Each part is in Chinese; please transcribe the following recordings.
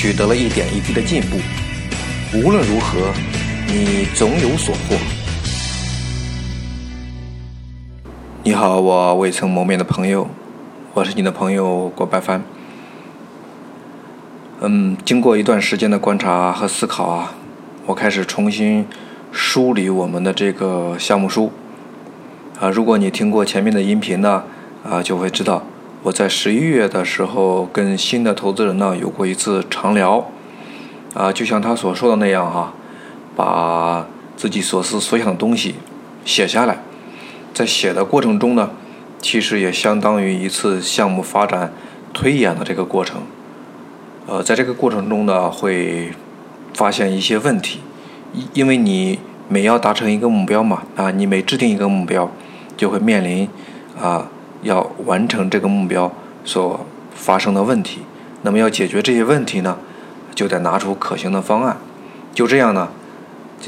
取得了一点一滴的进步，无论如何，你总有所获。你好，我未曾谋面的朋友，我是你的朋友郭白帆。嗯，经过一段时间的观察和思考啊，我开始重新梳理我们的这个项目书。啊，如果你听过前面的音频呢，啊，就会知道。我在十一月的时候跟新的投资人呢有过一次长聊，啊，就像他所说的那样哈，把自己所思所想的东西写下来，在写的过程中呢，其实也相当于一次项目发展推演的这个过程，呃，在这个过程中呢会发现一些问题，因因为你每要达成一个目标嘛，啊，你每制定一个目标，就会面临啊。要完成这个目标所发生的问题，那么要解决这些问题呢，就得拿出可行的方案。就这样呢，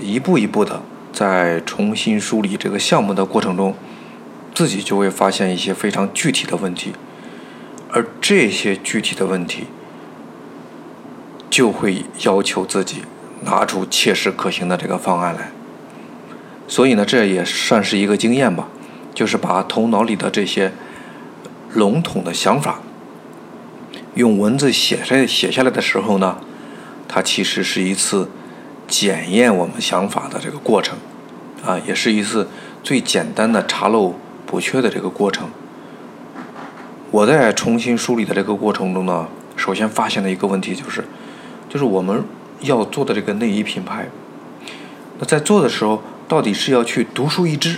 一步一步的在重新梳理这个项目的过程中，自己就会发现一些非常具体的问题，而这些具体的问题，就会要求自己拿出切实可行的这个方案来。所以呢，这也算是一个经验吧。就是把头脑里的这些笼统的想法，用文字写下写下来的时候呢，它其实是一次检验我们想法的这个过程，啊，也是一次最简单的查漏补缺的这个过程。我在重新梳理的这个过程中呢，首先发现的一个问题就是，就是我们要做的这个内衣品牌，那在做的时候，到底是要去独树一帜？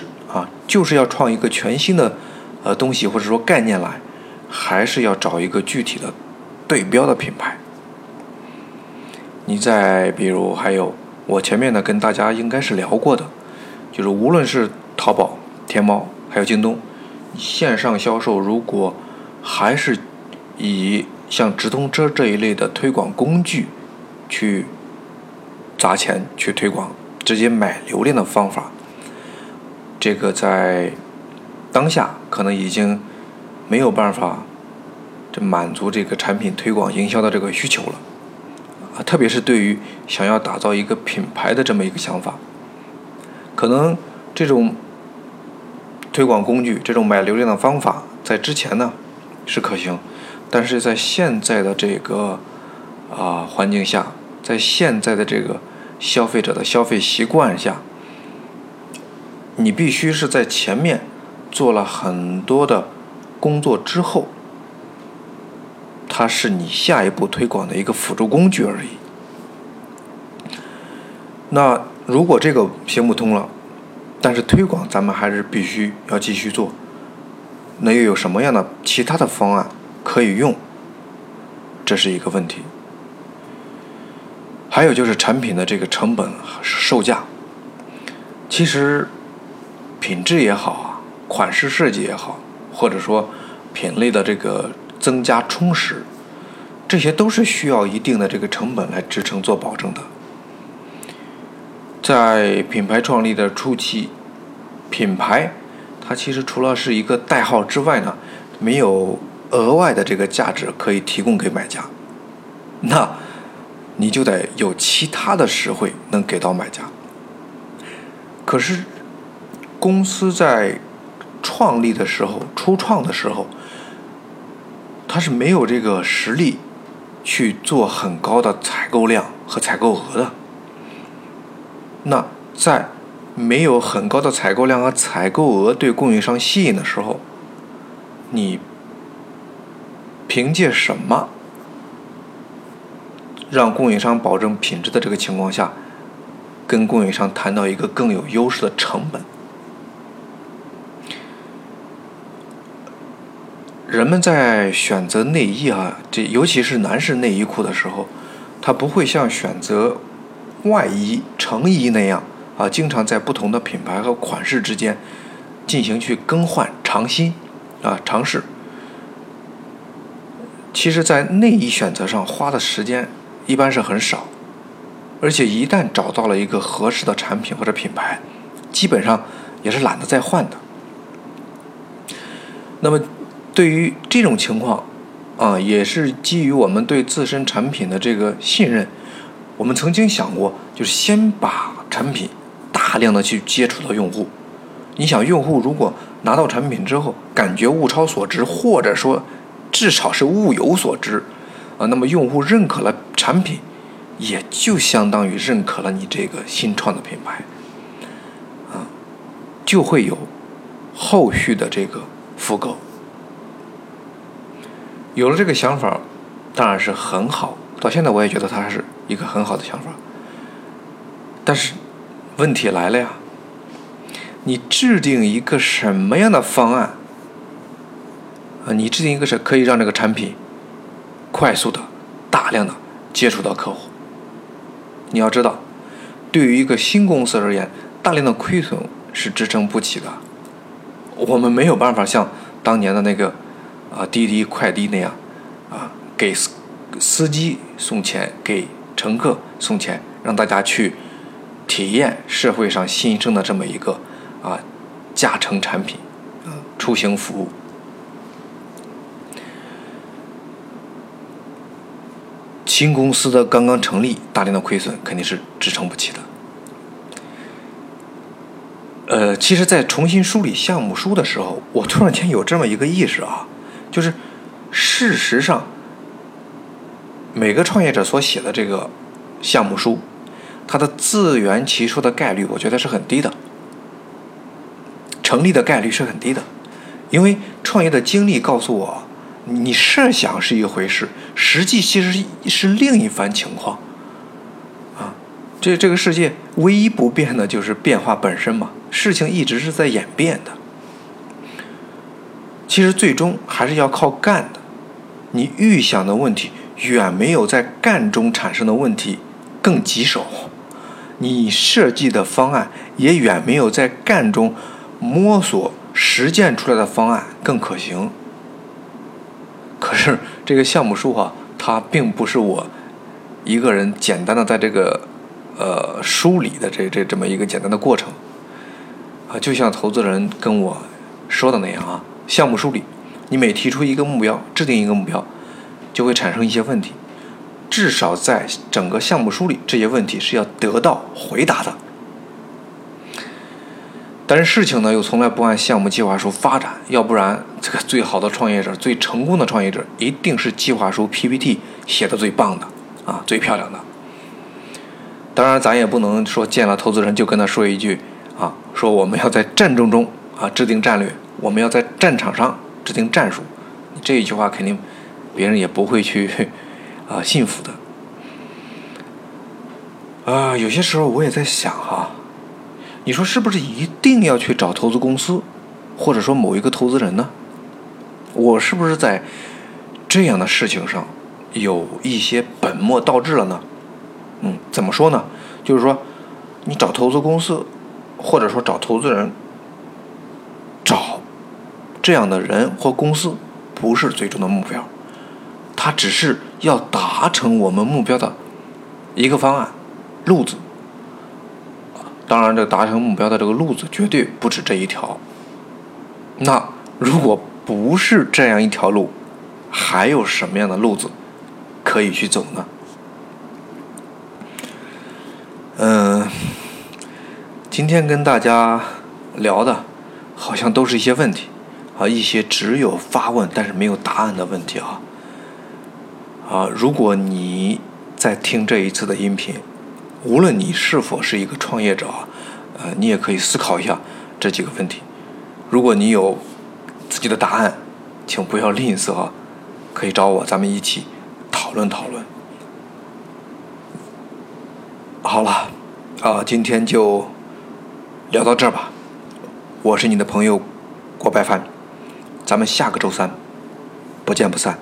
就是要创一个全新的呃东西或者说概念来，还是要找一个具体的对标的品牌。你再比如还有我前面呢跟大家应该是聊过的，就是无论是淘宝、天猫还有京东，线上销售如果还是以像直通车这一类的推广工具去砸钱去推广，直接买流量的方法。这个在当下可能已经没有办法这满足这个产品推广营销的这个需求了啊，特别是对于想要打造一个品牌的这么一个想法，可能这种推广工具、这种买流量的方法在之前呢是可行，但是在现在的这个啊环境下，在现在的这个消费者的消费习惯下。你必须是在前面做了很多的工作之后，它是你下一步推广的一个辅助工具而已。那如果这个行不通了，但是推广咱们还是必须要继续做，那又有什么样的其他的方案可以用？这是一个问题。还有就是产品的这个成本和、售价，其实。品质也好啊，款式设计也好，或者说品类的这个增加充实，这些都是需要一定的这个成本来支撑做保证的。在品牌创立的初期，品牌它其实除了是一个代号之外呢，没有额外的这个价值可以提供给买家，那你就得有其他的实惠能给到买家。可是。公司在创立的时候、初创的时候，它是没有这个实力去做很高的采购量和采购额的。那在没有很高的采购量和采购额对供应商吸引的时候，你凭借什么让供应商保证品质的这个情况下，跟供应商谈到一个更有优势的成本？人们在选择内衣啊，这尤其是男士内衣裤的时候，他不会像选择外衣、成衣那样啊，经常在不同的品牌和款式之间进行去更换、尝新啊、尝试。其实，在内衣选择上花的时间一般是很少，而且一旦找到了一个合适的产品或者品牌，基本上也是懒得再换的。那么，对于这种情况，啊，也是基于我们对自身产品的这个信任，我们曾经想过，就是先把产品大量的去接触到用户。你想，用户如果拿到产品之后，感觉物超所值，或者说至少是物有所值，啊，那么用户认可了产品，也就相当于认可了你这个新创的品牌，啊，就会有后续的这个复购。有了这个想法，当然是很好。到现在我也觉得它是一个很好的想法。但是，问题来了呀！你制定一个什么样的方案啊？你制定一个是可以让这个产品快速的、大量的接触到客户。你要知道，对于一个新公司而言，大量的亏损是支撑不起的。我们没有办法像当年的那个。啊，滴滴快滴那样，啊，给司司机送钱，给乘客送钱，让大家去体验社会上新生的这么一个啊驾乘产品，啊出行服务。新公司的刚刚成立，大量的亏损肯定是支撑不起的。呃，其实，在重新梳理项目书的时候，我突然间有这么一个意识啊。就是，事实上，每个创业者所写的这个项目书，它的自圆其说的概率，我觉得是很低的，成立的概率是很低的，因为创业的经历告诉我，你设想是一回事，实际其实是另一番情况，啊，这这个世界唯一不变的就是变化本身嘛，事情一直是在演变的。其实最终还是要靠干的，你预想的问题远没有在干中产生的问题更棘手，你设计的方案也远没有在干中摸索实践出来的方案更可行。可是这个项目书啊，它并不是我一个人简单的在这个呃梳理的这这这么一个简单的过程啊，就像投资人跟我说的那样啊。项目梳理，你每提出一个目标，制定一个目标，就会产生一些问题。至少在整个项目梳理，这些问题是要得到回答的。但是事情呢，又从来不按项目计划书发展。要不然，这个最好的创业者、最成功的创业者，一定是计划书 PPT 写的最棒的啊，最漂亮的。当然，咱也不能说见了投资人就跟他说一句啊，说我们要在战争中啊制定战略。我们要在战场上制定战术，这一句话肯定别人也不会去啊信服的。啊，有些时候我也在想哈，你说是不是一定要去找投资公司，或者说某一个投资人呢？我是不是在这样的事情上有一些本末倒置了呢？嗯，怎么说呢？就是说，你找投资公司，或者说找投资人，这样的人或公司不是最终的目标，它只是要达成我们目标的一个方案路子。当然，这达成目标的这个路子绝对不止这一条。那如果不是这样一条路，还有什么样的路子可以去走呢？嗯，今天跟大家聊的，好像都是一些问题。啊，一些只有发问但是没有答案的问题啊！啊，如果你在听这一次的音频，无论你是否是一个创业者，呃，你也可以思考一下这几个问题。如果你有自己的答案，请不要吝啬，可以找我，咱们一起讨论讨论。好了，啊，今天就聊到这儿吧。我是你的朋友郭白帆。咱们下个周三，不见不散。